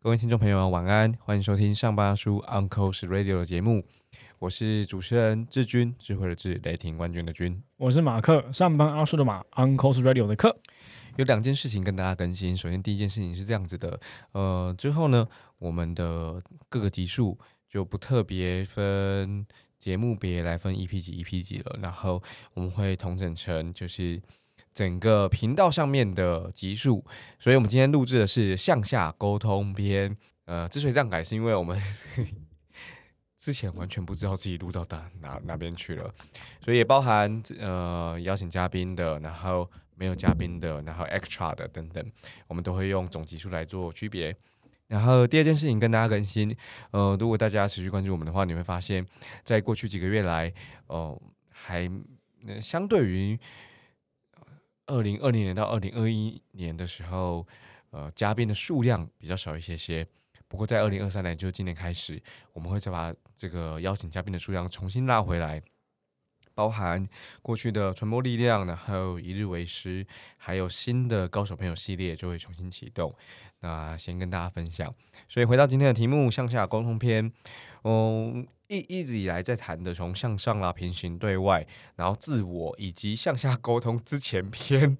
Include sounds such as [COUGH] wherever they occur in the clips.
各位听众朋友们，晚安！欢迎收听上班叔 Uncle's Radio 的节目，我是主持人志军，智慧的智，雷霆万钧的军。我是马克，上班阿叔的马，Uncle's Radio 的克。有两件事情跟大家更新。首先，第一件事情是这样子的，呃，之后呢，我们的各个集数就不特别分节目别来分 EP 几 EP 几了，然后我们会统整成就是整个频道上面的集数。所以我们今天录制的是向下沟通篇。呃，之所以这样改，是因为我们 [LAUGHS] 之前完全不知道自己录到哪哪哪边去了，所以也包含呃邀请嘉宾的，然后。没有嘉宾的，然后 extra 的等等，我们都会用总集数来做区别。然后第二件事情跟大家更新，呃，如果大家持续关注我们的话，你会发现在过去几个月来，哦，还相对于二零二零年到二零二一年的时候，呃，嘉宾的数量比较少一些些。不过在二零二三年，就今年开始，我们会再把这个邀请嘉宾的数量重新拉回来。包含过去的传播力量，然后一日为师，还有新的高手朋友系列就会重新启动。那先跟大家分享。所以回到今天的题目，向下沟通篇。嗯，一一直以来在谈的，从向上啦、平行对外，然后自我以及向下沟通之前篇。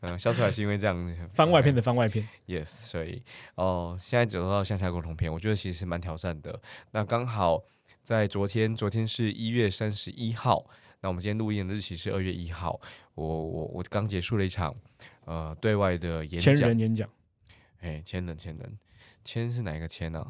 嗯，[LAUGHS] 笑出来是因为这样子。[LAUGHS] 番外篇的番外篇。Yes，所以哦，现在走到向下沟通篇，我觉得其实蛮挑战的。那刚好。在昨天，昨天是一月三十一号。那我们今天录音的日期是二月一号。我我我刚结束了一场呃对外的演讲。千人演讲。哎，千人千人，千是哪一个千呢？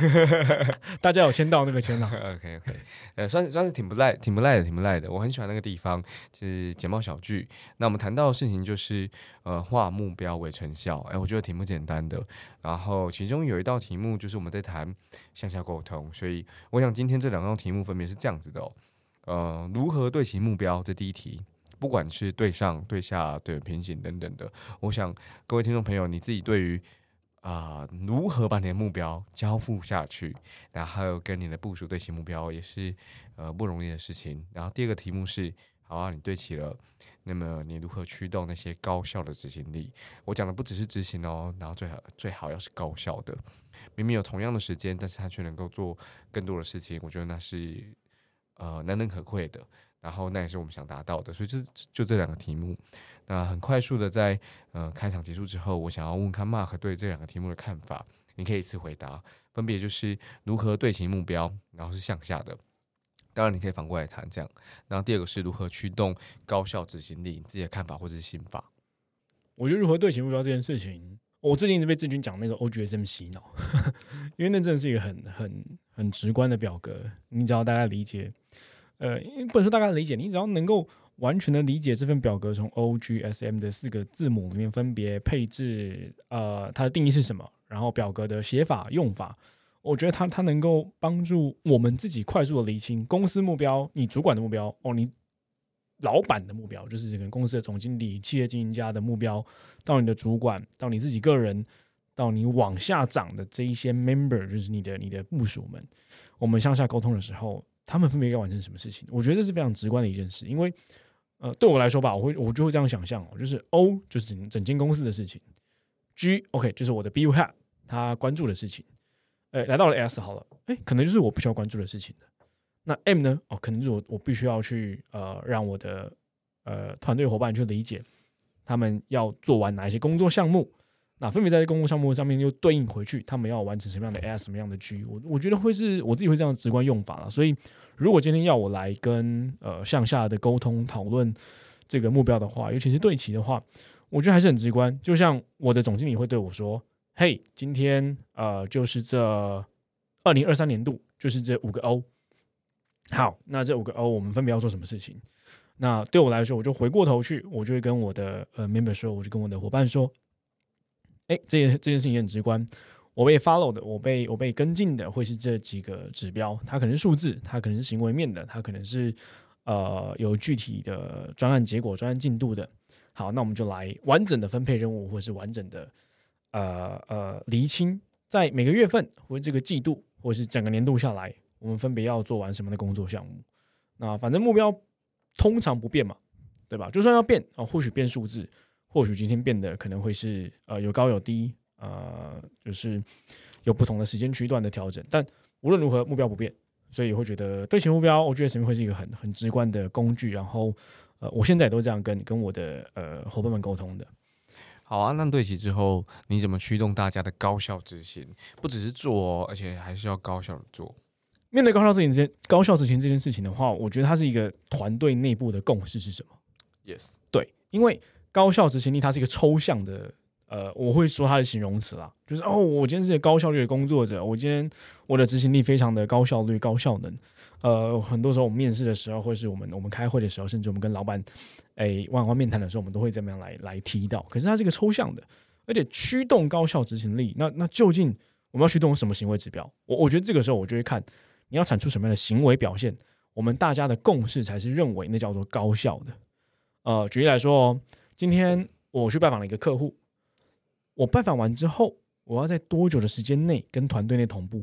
[LAUGHS] 大家有签到那个签吗？OK OK，呃，算算是挺不赖，挺不赖的，挺不赖的。我很喜欢那个地方，就是简报小聚。那我们谈到的事情就是，呃，化目标为成效。哎，我觉得挺不简单的。然后其中有一道题目就是我们在谈向下沟通，所以我想今天这两道题目分别是这样子的哦。呃，如何对齐目标？这第一题，不管是对上、对下、对平行等等的，我想各位听众朋友，你自己对于。啊，如何把你的目标交付下去？然后跟你的部署对齐目标，也是呃不容易的事情。然后第二个题目是，好啊，你对齐了，那么你如何驱动那些高效的执行力？我讲的不只是执行哦，然后最好最好要是高效的。明明有同样的时间，但是他却能够做更多的事情，我觉得那是呃难能可贵的。然后那也是我们想达到的，所以就就这两个题目。那很快速的在呃开场结束之后，我想要问看 Mark 对这两个题目的看法，你可以一次回答，分别就是如何对齐目标，然后是向下的。当然你可以反过来谈这样。然后第二个是如何驱动高效执行力，自己的看法或者是心法。我觉得如何对齐目标这件事情，我最近一直被志军讲那个 OGSM 洗脑，[LAUGHS] 因为那真的是一个很很很直观的表格，你只要大家理解。呃，不能说大概理解，你只要能够完全的理解这份表格从 O G S M 的四个字母里面分别配置，呃，它的定义是什么，然后表格的写法用法，我觉得它它能够帮助我们自己快速的理清公司目标、你主管的目标哦，你老板的目标，就是这个公司的总经理、企业经营家的目标，到你的主管，到你自己个人，到你往下长的这一些 member，就是你的你的部署们，我们向下沟通的时候。他们分别该完成什么事情？我觉得这是非常直观的一件事，因为，呃，对我来说吧，我会我就会这样想象哦，就是 O 就是整整间公司的事情，G OK 就是我的 B U Head 他关注的事情，哎，来到了 S 好了，哎，可能就是我不需要关注的事情的。那 M 呢？哦，可能是我我必须要去呃让我的呃团队伙伴去理解他们要做完哪一些工作项目。那分别在公共项目上面又对应回去，他们要完成什么样的 A S 什么样的 G，我我觉得会是我自己会这样直观用法了。所以，如果今天要我来跟呃向下的沟通讨论这个目标的话，尤其是对齐的话，我觉得还是很直观。就像我的总经理会对我说：“嘿，今天呃就是这二零二三年度就是这五个 O。好，那这五个 O 我们分别要做什么事情？那对我来说，我就回过头去，我就会跟我的呃 member 说，我就跟我的伙伴说。”哎，这件这件事情也很直观。我被 follow 的，我被我被跟进的，会是这几个指标。它可能是数字，它可能是行为面的，它可能是呃有具体的专案结果、专案进度的。好，那我们就来完整的分配任务，或是完整的呃呃厘清，在每个月份或者这个季度，或是整个年度下来，我们分别要做完什么的工作项目。那反正目标通常不变嘛，对吧？就算要变啊，或许变数字，或许今天变得可能会是呃有高有低，呃，就是有不同的时间区段的调整。但无论如何，目标不变，所以会觉得对齐目标，我觉得什么会是一个很很直观的工具。然后呃，我现在也都这样跟跟我的呃伙伴们沟通的。好啊，那对齐之后，你怎么驱动大家的高效执行？不只是做哦，而且还是要高效的做。面对高效执行这件高效执行这件事情的话，我觉得它是一个团队内部的共识是什么？Yes，对，因为高效执行力它是一个抽象的，呃，我会说它的形容词啦，就是哦，我今天是一个高效率的工作者，我今天我的执行力非常的高效率、高效能。呃，很多时候我们面试的时候，或是我们我们开会的时候，甚至我们跟老板。哎，万万面谈的时候，我们都会怎么样来来提到？可是它是一个抽象的，而且驱动高效执行力。那那究竟我们要驱动什么行为指标？我我觉得这个时候我就会看你要产出什么样的行为表现，我们大家的共识才是认为那叫做高效的。呃，举例来说哦，今天我去拜访了一个客户，我拜访完之后，我要在多久的时间内跟团队内同步，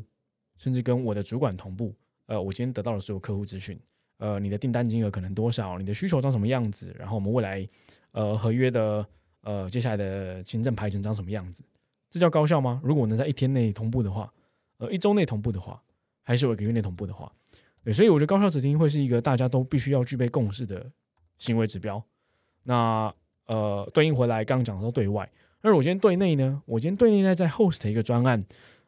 甚至跟我的主管同步？呃，我今天得到的所有客户资讯。呃，你的订单金额可能多少？你的需求长什么样子？然后我们未来呃合约的呃接下来的行政排程长什么样子？这叫高效吗？如果能在一天内同步的话，呃一周内同步的话，还是我一个月内同步的话，对，所以我觉得高效执行会是一个大家都必须要具备共识的行为指标。那呃对应回来刚刚讲到对外，而我今天对内呢？我今天对内在在 host 一个专案。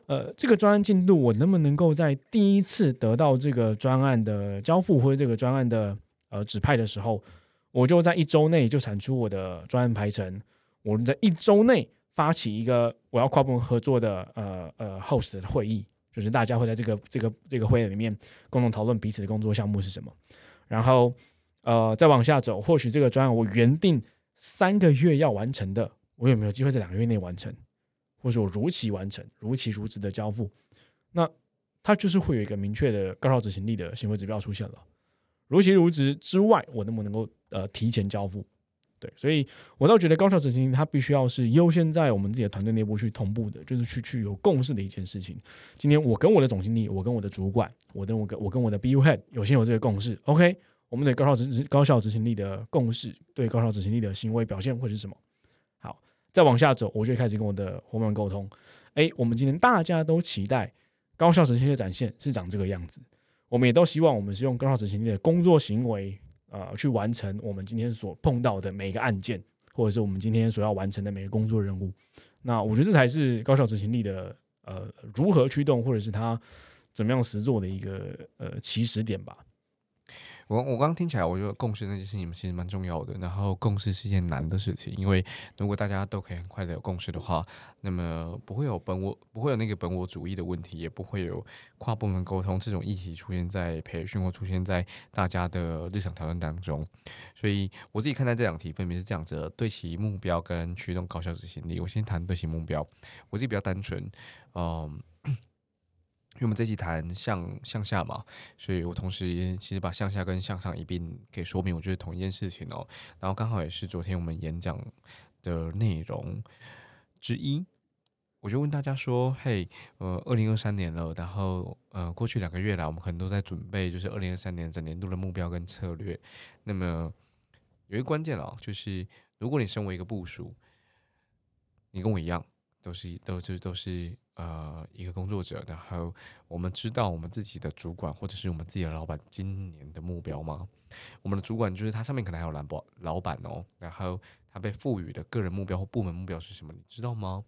呃，这个专案进度，我能不能够在第一次得到这个专案的交付或者这个专案的呃指派的时候，我就在一周内就产出我的专案排程，我们在一周内发起一个我要跨部门合作的呃呃 host 的会议，就是大家会在这个这个这个会议里面共同讨论彼此的工作项目是什么，然后呃再往下走，或许这个专案我原定三个月要完成的，我有没有机会在两个月内完成？或者说如期完成、如期如职的交付，那它就是会有一个明确的高效执行力的行为指标出现了。如期如职之外，我能不能够呃提前交付？对，所以我倒觉得高效执行力它必须要是优先在我们自己的团队内部去同步的，就是去去有共识的一件事情。今天我跟我的总经理，我跟我的主管，我跟我跟我跟我的 BU head 有先有这个共识，OK，我们的高效执高效执行力的共识，对高效执行力的行为表现会是什么？好再往下走，我就开始跟我的伙伴沟通。哎，我们今天大家都期待高效执行力的展现是长这个样子。我们也都希望我们是用高效执行力的工作行为，呃，去完成我们今天所碰到的每一个案件，或者是我们今天所要完成的每个工作任务。那我觉得这才是高效执行力的呃如何驱动，或者是它怎么样实做的一个呃起始点吧。我我刚刚听起来，我觉得共识那件事情其实蛮重要的。然后共识是件难的事情，因为如果大家都可以很快的有共识的话，那么不会有本我不会有那个本我主义的问题，也不会有跨部门沟通这种议题出现在培训或出现在大家的日常讨论当中。所以我自己看待这两题，分别是这样子：对齐目标跟驱动高效执行力。我先谈对齐目标，我自己比较单纯，嗯。因为我们这期谈向向下嘛，所以我同时其实把向下跟向上一并可以说明，我觉得同一件事情哦。然后刚好也是昨天我们演讲的内容之一，我就问大家说：“嘿，呃，二零二三年了，然后呃，过去两个月来，我们可能都在准备，就是二零二三年整年度的目标跟策略。那么有一个关键哦，就是如果你身为一个部署，你跟我一样，都是都是都是。”呃，一个工作者，然后我们知道我们自己的主管或者是我们自己的老板今年的目标吗？我们的主管就是他上面可能还有蓝宝老板哦，然后他被赋予的个人目标或部门目标是什么？你知道吗？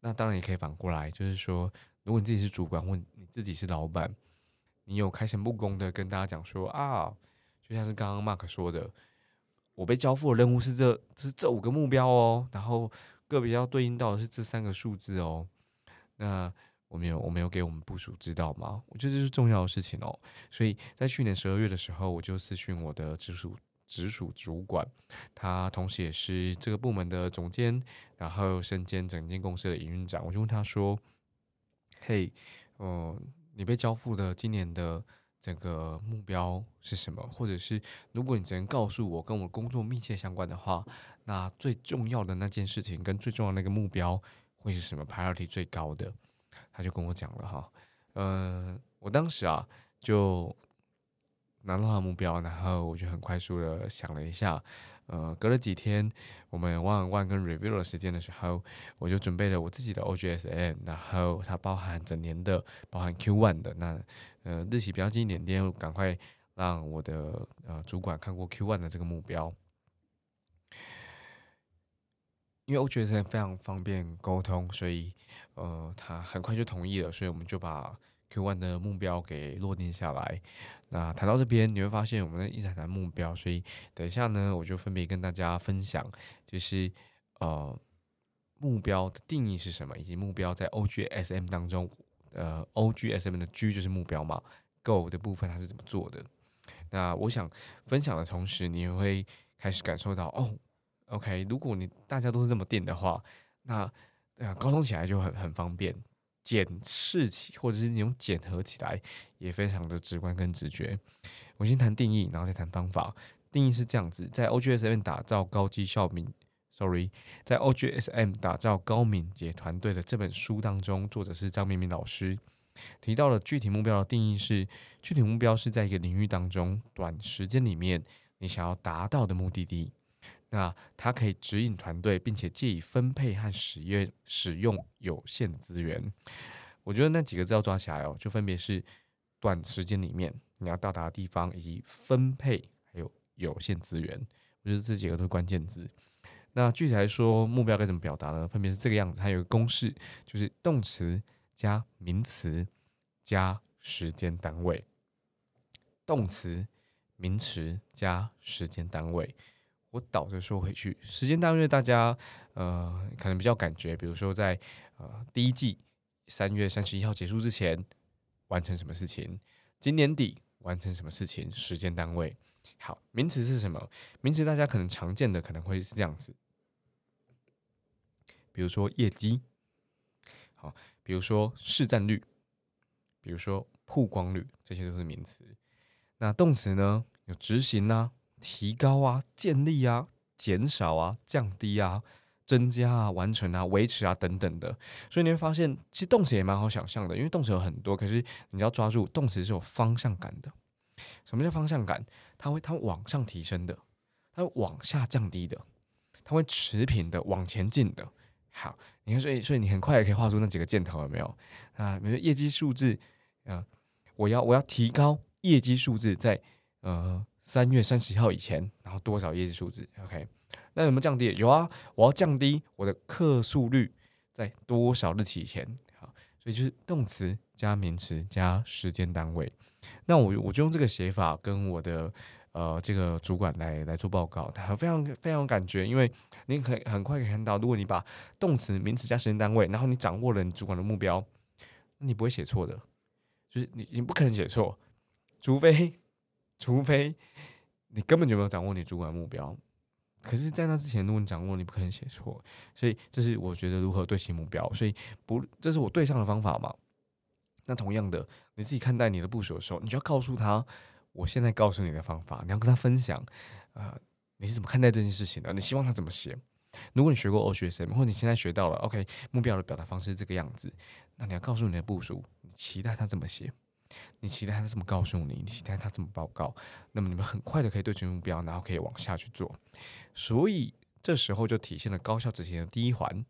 那当然也可以反过来，就是说，如果你自己是主管或你自己是老板，你有开诚布公的跟大家讲说啊，就像是刚刚 Mark 说的，我被交付的任务是这是这五个目标哦，然后。个别要对应到的是这三个数字哦，那我没有我没有给我们部署知道吗？我觉得这是重要的事情哦，所以在去年十二月的时候，我就私讯我的直属直属主管，他同时也是这个部门的总监，然后身兼整间公司的营运长，我就问他说：“嘿，哦，你被交付的今年的。”整个目标是什么？或者是如果你只能告诉我跟我工作密切相关的话，那最重要的那件事情跟最重要的那个目标会是什么？priority 最高的，他就跟我讲了哈，呃，我当时啊就拿到他目标，然后我就很快速的想了一下，呃，隔了几天我们 one one 跟 review 的时间的时候，我就准备了我自己的 OGSM，然后它包含整年的，包含 Q one 的，那呃日期比较近一点点，赶快让我的呃主管看过 Q one 的这个目标。因为 OGSM 非常方便沟通，所以呃，他很快就同意了，所以我们就把 Q one 的目标给落定下来。那谈到这边，你会发现我们一直谈目标，所以等一下呢，我就分别跟大家分享，就是呃目标的定义是什么，以及目标在 OGSM 当中，呃 OGSM 的 G 就是目标嘛，Go 的部分它是怎么做的。那我想分享的同时，你也会开始感受到哦。OK，如果你大家都是这么定的话，那呃沟通起来就很很方便，检视起或者是你用检核起来也非常的直观跟直觉。我先谈定义，然后再谈方法。定义是这样子，在 OGSM 打造高绩效敏，Sorry，在 OGSM 打造高敏捷团队的这本书当中，作者是张明明老师提到了具体目标的定义是：具体目标是在一个领域当中短时间里面你想要达到的目的地。那它可以指引团队，并且借以分配和使用使用有限资源。我觉得那几个字要抓起来哦，就分别是短时间里面你要到达的地方，以及分配还有有限资源。我觉得这几个都是关键字。那具体来说，目标该怎么表达呢？分别是这个样子，它有个公式，就是动词加名词加时间单位。动词、名词加时间单位。我倒着说回去，时间单位大家呃可能比较感觉，比如说在呃第一季三月三十一号结束之前完成什么事情，今年底完成什么事情，时间单位。好，名词是什么？名词大家可能常见的可能会是这样子，比如说业绩，好，比如说市占率，比如说曝光率，这些都是名词。那动词呢？有执行呐？提高啊，建立啊，减少啊，降低啊，增加啊，完成啊，维持啊，等等的。所以你会发现，其实动词也蛮好想象的，因为动词有很多，可是你要抓住动词是有方向感的。什么叫方向感？它会它往上提升的，它会往下降低的，它会持平的往前进的。好，你看，所以所以你很快也可以画出那几个箭头，有没有啊？比如说业绩数字，啊，我要我要提高业绩数字，在呃。三月三十号以前，然后多少业绩数字？OK，那有没有降低？有啊，我要降低我的客诉率在多少日期前？好，所以就是动词加名词加时间单位。那我我就用这个写法跟我的呃这个主管来来做报告，他非常非常有感觉，因为你可以很快可以看到，如果你把动词、名词加时间单位，然后你掌握了你主管的目标，那你不会写错的，就是你你不可能写错，除非。除非你根本就没有掌握你主管目标，可是，在那之前，如果你掌握，你不可能写错。所以，这是我觉得如何对齐目标。所以，不，这是我对上的方法嘛？那同样的，你自己看待你的部署的时候，你就要告诉他，我现在告诉你的方法，你要跟他分享，呃，你是怎么看待这件事情的？你希望他怎么写？如果你学过 O 学生，或者你现在学到了 OK 目标的表达方式这个样子，那你要告诉你的部署，你期待他怎么写？你期待他这么告诉你，你期待他这么报告，那么你们很快的可以对准目标，然后可以往下去做。所以这时候就体现了高效执行的第一环：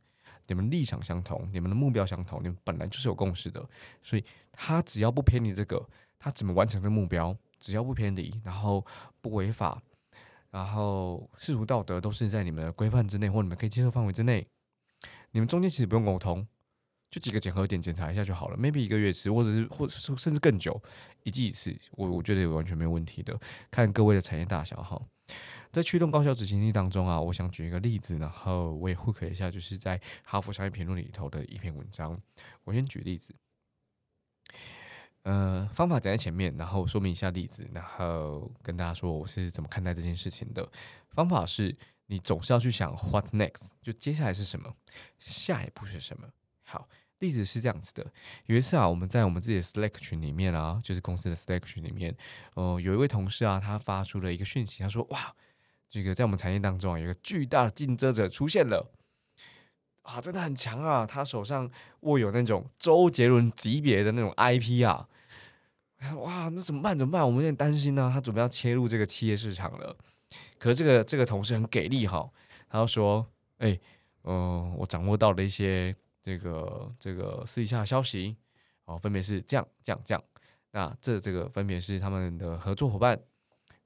你们立场相同，你们的目标相同，你们本来就是有共识的。所以他只要不偏离这个，他怎么完成这个目标，只要不偏离，然后不违法，然后世俗道德都是在你们的规范之内，或你们可以接受范围之内，你们中间其实不用沟通。就几个检核点检查一下就好了，maybe 一个月一次，或者是或者是甚至更久，一季一次，我我觉得也完全没有问题的。看各位的产业大小哈，在驱动高效执行力当中啊，我想举一个例子，然后我也会可一下，就是在哈佛商业评论里头的一篇文章。我先举例子，呃，方法讲在前面，然后说明一下例子，然后跟大家说我是怎么看待这件事情的。方法是你总是要去想 what next，就接下来是什么，下一步是什么。好，例子是这样子的。有一次啊，我们在我们自己的 Slack 群里面啊，就是公司的 Slack 群里面，呃，有一位同事啊，他发出了一个讯息，他说：“哇，这个在我们产业当中啊，有一个巨大的竞争者出现了，啊，真的很强啊！他手上握有那种周杰伦级别的那种 IP 啊，哇，那怎么办？怎么办？我们有点担心呢。他准备要切入这个企业市场了。可是这个这个同事很给力哈，他就说：“哎，嗯，我掌握到了一些这个这个私底下的消息，哦，分别是这样这样这样。那这这个分别是他们的合作伙伴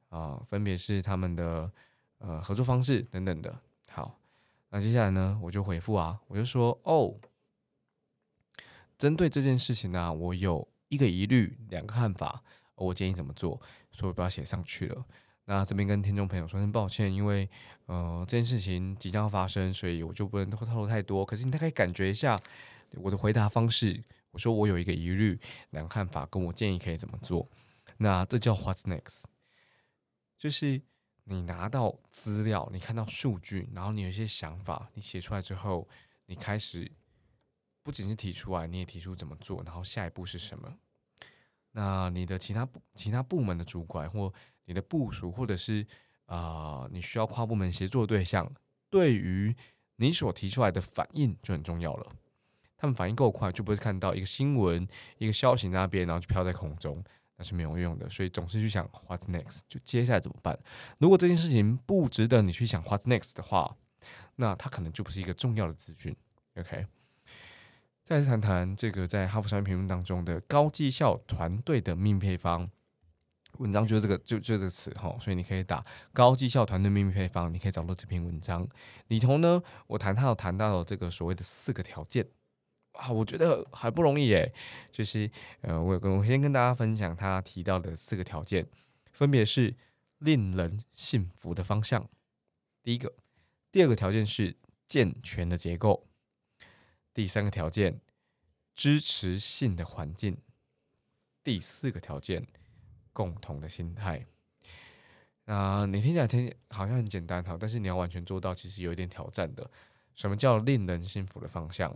啊，分别是他们的呃合作方式等等的。好，那接下来呢，我就回复啊，我就说哦，针对这件事情呢，我有一个疑虑，两个看法，我建议怎么做，所以不要写上去了。”那这边跟听众朋友说声抱歉，因为呃这件事情即将发生，所以我就不能透露太多。可是你大概感觉一下我的回答方式，我说我有一个疑虑，两个看法，跟我建议可以怎么做。那这叫 What's next？就是你拿到资料，你看到数据，然后你有一些想法，你写出来之后，你开始不仅是提出来，你也提出怎么做，然后下一步是什么？那你的其他部其他部门的主管或你的部署，或者是啊，你需要跨部门协作的对象，对于你所提出来的反应就很重要了。他们反应够快，就不会看到一个新闻、一个消息那边，然后就飘在空中，那是没有用的。所以总是去想 What's next？就接下来怎么办？如果这件事情不值得你去想 What's next 的话，那它可能就不是一个重要的资讯。OK，再次谈谈这个在哈佛商业评论当中的高绩效团队的命配方。文章就是这个，就就这个词哈，所以你可以打高绩效团队秘密配方，你可以找到这篇文章里头呢。我谈他有谈到了这个所谓的四个条件啊，我觉得还不容易耶。就是呃，我跟我先跟大家分享他提到的四个条件，分别是令人信服的方向，第一个；第二个条件是健全的结构；第三个条件支持性的环境；第四个条件。共同的心态，那你听起来听好像很简单哈，但是你要完全做到，其实有一点挑战的。什么叫令人信服的方向？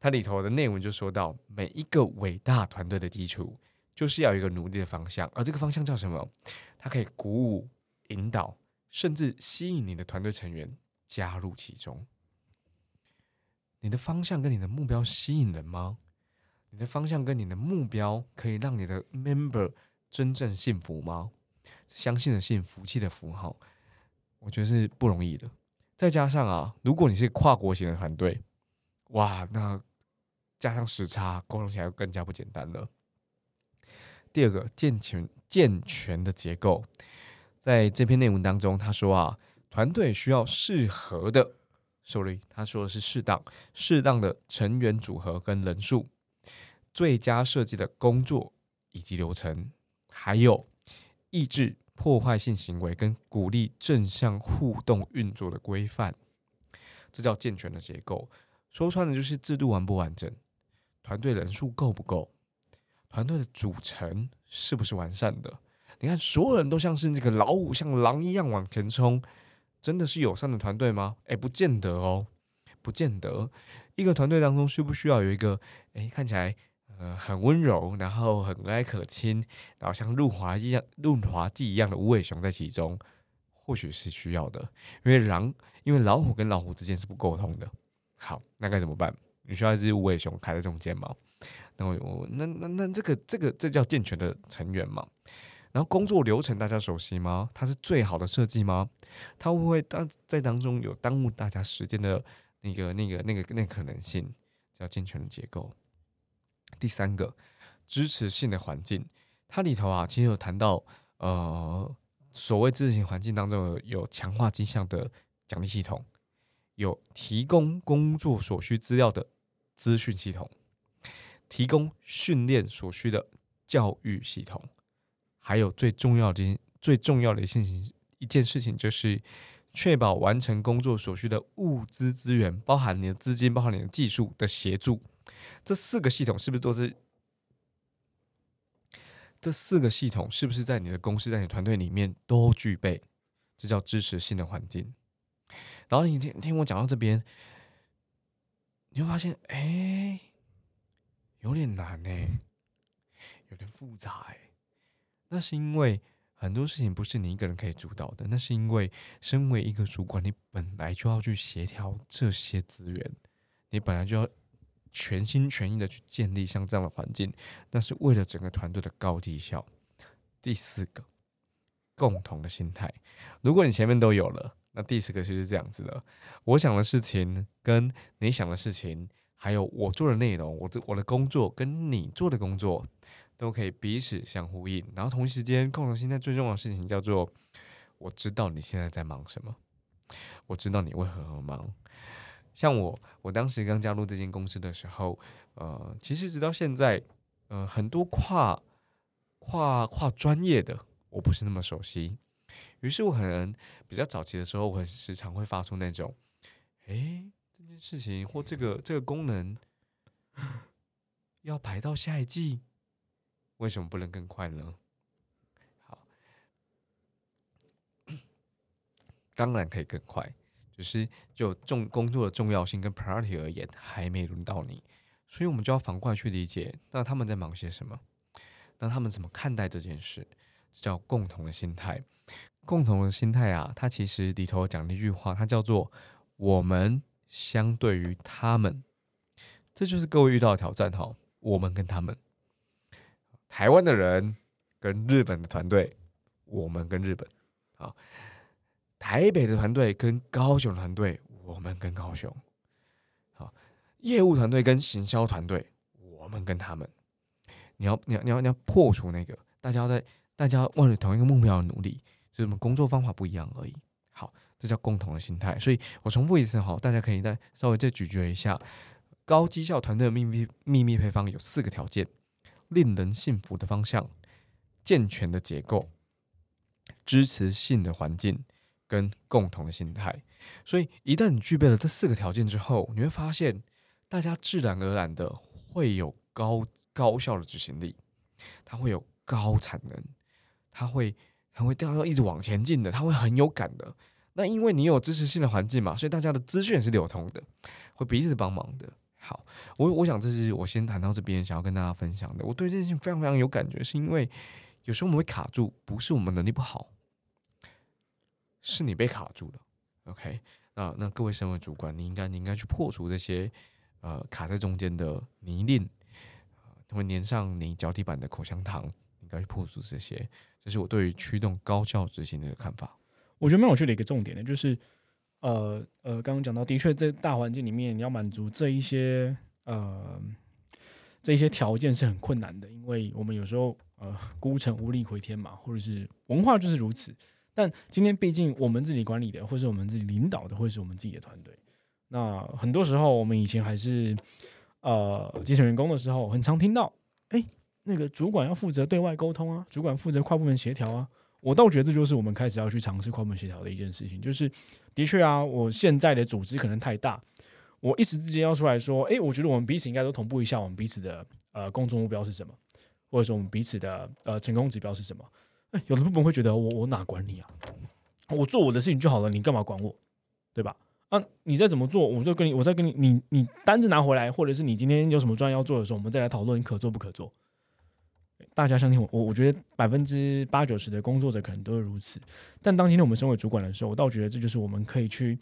它里头的内文就说到，每一个伟大团队的基础就是要有一个努力的方向，而这个方向叫什么？它可以鼓舞、引导，甚至吸引你的团队成员加入其中。你的方向跟你的目标吸引人吗？你的方向跟你的目标可以让你的 member 真正幸福吗？相信的信，福气的福号，我觉得是不容易的。再加上啊，如果你是跨国型的团队，哇，那加上时差，沟通起来更加不简单了。第二个，健全健全的结构，在这篇内文当中，他说啊，团队需要适合的，sorry，他说的是适当、适当的成员组合跟人数，最佳设计的工作以及流程。还有抑制破坏性行为跟鼓励正向互动运作的规范，这叫健全的结构。说穿了就是制度完不完整，团队人数够不够，团队的组成是不是完善的？你看，所有人都像是那个老虎，像狼一样往前冲，真的是友善的团队吗？哎，不见得哦，不见得。一个团队当中需不需要有一个哎看起来？呃，很温柔，然后很蔼可亲，然后像润滑剂一样、润滑剂一样的无尾熊在其中，或许是需要的。因为狼，因为老虎跟老虎之间是不沟通的。好，那该怎么办？你需要一只无尾熊开在中间吗？那我那那那这个这个这叫健全的成员嘛？然后工作流程大家熟悉吗？它是最好的设计吗？它会不会当在当中有耽误大家时间的那个那个那个那可能性？叫健全的结构。第三个支持性的环境，它里头啊，其实有谈到，呃，所谓支持性环境当中有强化绩效的奖励系统，有提供工作所需资料的资讯系统，提供训练所需的教育系统，还有最重要的最重要的一件事情一件事情就是确保完成工作所需的物资资源，包含你的资金，包含你的技术的协助。这四个系统是不是都是？这四个系统是不是在你的公司、在你团队里面都具备？这叫支持性的环境。然后你听听我讲到这边，你会发现，哎，有点难呢，有点复杂哎。那是因为很多事情不是你一个人可以主导的，那是因为身为一个主管，你本来就要去协调这些资源，你本来就要。全心全意的去建立像这样的环境，那是为了整个团队的高绩效。第四个，共同的心态。如果你前面都有了，那第四个就是这样子的：我想的事情跟你想的事情，还有我做的内容，我的我的工作跟你做的工作，都可以彼此相呼应。然后同时间，共同心态最重要的事情叫做：我知道你现在在忙什么，我知道你为何而忙。像我，我当时刚加入这间公司的时候，呃，其实直到现在，呃，很多跨。跨跨专业的我不是那么熟悉，于是我可能比较早期的时候，我很时常会发出那种，哎，这件事情或这个这个功能要排到下一季，为什么不能更快呢？好，[COUGHS] 当然可以更快，只是就重工作的重要性跟 priority 而言，还没轮到你，所以我们就要反过来去理解，那他们在忙些什么。那他们怎么看待这件事？这叫共同的心态。共同的心态啊，它其实里头讲了一句话，它叫做“我们相对于他们”。这就是各位遇到的挑战哈。我们跟他们，台湾的人跟日本的团队，我们跟日本，好，台北的团队跟高雄团队，我们跟高雄，好，业务团队跟行销团队，我们跟他们。你要你要你要你要破除那个，大家在大家为了同一个目标而努力，就是我们工作方法不一样而已。好，这叫共同的心态。所以我重复一次哈，大家可以再稍微再咀嚼一下。高绩效团队的秘密秘密配方有四个条件：令人信服的方向、健全的结构、支持性的环境跟共同的心态。所以一旦你具备了这四个条件之后，你会发现大家自然而然的会有高。高效的执行力，它会有高产能，它会它会掉到一直往前进的，它会很有感的。那因为你有支持性的环境嘛，所以大家的资讯是流通的，会彼此帮忙的。好，我我想这是我先谈到这边，想要跟大家分享的。我对这件事情非常非常有感觉，是因为有时候我们会卡住，不是我们能力不好，是你被卡住了。OK，那那各位身为主管，你应该你应该去破除这些呃卡在中间的泥泞。会粘上你脚底板的口香糖，应该去破除这些。这是我对于驱动高效执行的一个看法。我觉得蛮有趣的一个重点呢，就是呃呃，刚刚讲到，的确在大环境里面，你要满足这一些呃这一些条件是很困难的，因为我们有时候呃孤城无力回天嘛，或者是文化就是如此。但今天毕竟我们自己管理的，或是我们自己领导的，或是我们自己的团队，那很多时候我们以前还是。呃，基层员工的时候，很常听到，哎，那个主管要负责对外沟通啊，主管负责跨部门协调啊。我倒觉得这就是我们开始要去尝试跨部门协调的一件事情。就是，的确啊，我现在的组织可能太大，我一时之间要出来说，哎，我觉得我们彼此应该都同步一下，我们彼此的呃工作目标是什么，或者说我们彼此的呃成功指标是什么。有的部门会觉得，我我哪管你啊？我做我的事情就好了，你干嘛管我？对吧？啊，你再怎么做，我就跟你，我再跟你，你你单子拿回来，或者是你今天有什么专要做的时候，我们再来讨论你可做不可做。大家相信我，我我觉得百分之八九十的工作者可能都是如此。但当今天我们身为主管的时候，我倒觉得这就是我们可以去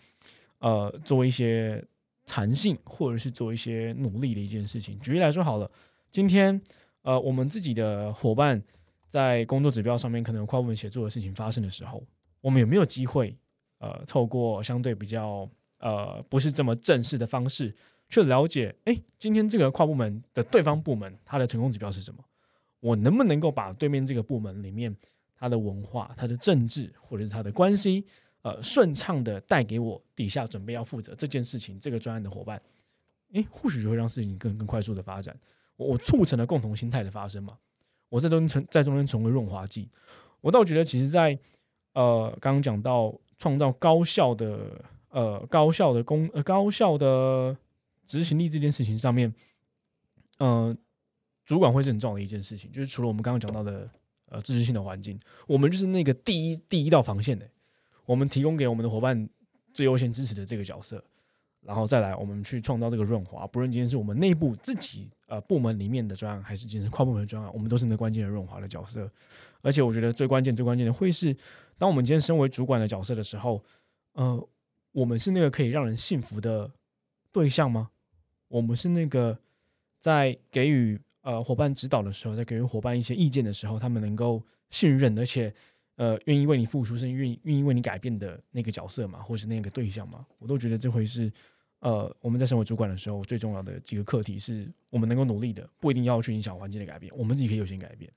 呃做一些弹性，或者是做一些努力的一件事情。举例来说好了，今天呃我们自己的伙伴在工作指标上面可能跨部门协作的事情发生的时候，我们有没有机会呃透过相对比较呃，不是这么正式的方式去了解，哎，今天这个跨部门的对方部门，它的成功指标是什么？我能不能够把对面这个部门里面它的文化、它的政治或者是它的关系，呃，顺畅的带给我底下准备要负责这件事情这个专案的伙伴？哎，或许就会让事情更更快速的发展。我我促成了共同心态的发生嘛？我在中成在中间成为润滑剂。我倒觉得，其实，在呃刚刚讲到创造高效的。呃，高效的工呃，高效的执行力这件事情上面，嗯，主管会是很重要的一件事情。就是除了我们刚刚讲到的呃支持性的环境，我们就是那个第一第一道防线的，我们提供给我们的伙伴最优先支持的这个角色，然后再来我们去创造这个润滑。不论今天是我们内部自己呃部门里面的专案，还是今天是跨部门的专案，我们都是那关键的润滑的角色。而且我觉得最关键最关键的会是，当我们今天身为主管的角色的时候，呃。我们是那个可以让人信服的对象吗？我们是那个在给予呃伙伴指导的时候，在给予伙伴一些意见的时候，他们能够信任，而且呃愿意为你付出，是愿意愿意为你改变的那个角色嘛，或是那个对象嘛，我都觉得这会是呃我们在身为主管的时候最重要的几个课题，是我们能够努力的，不一定要去影响环境的改变，我们自己可以有些改变。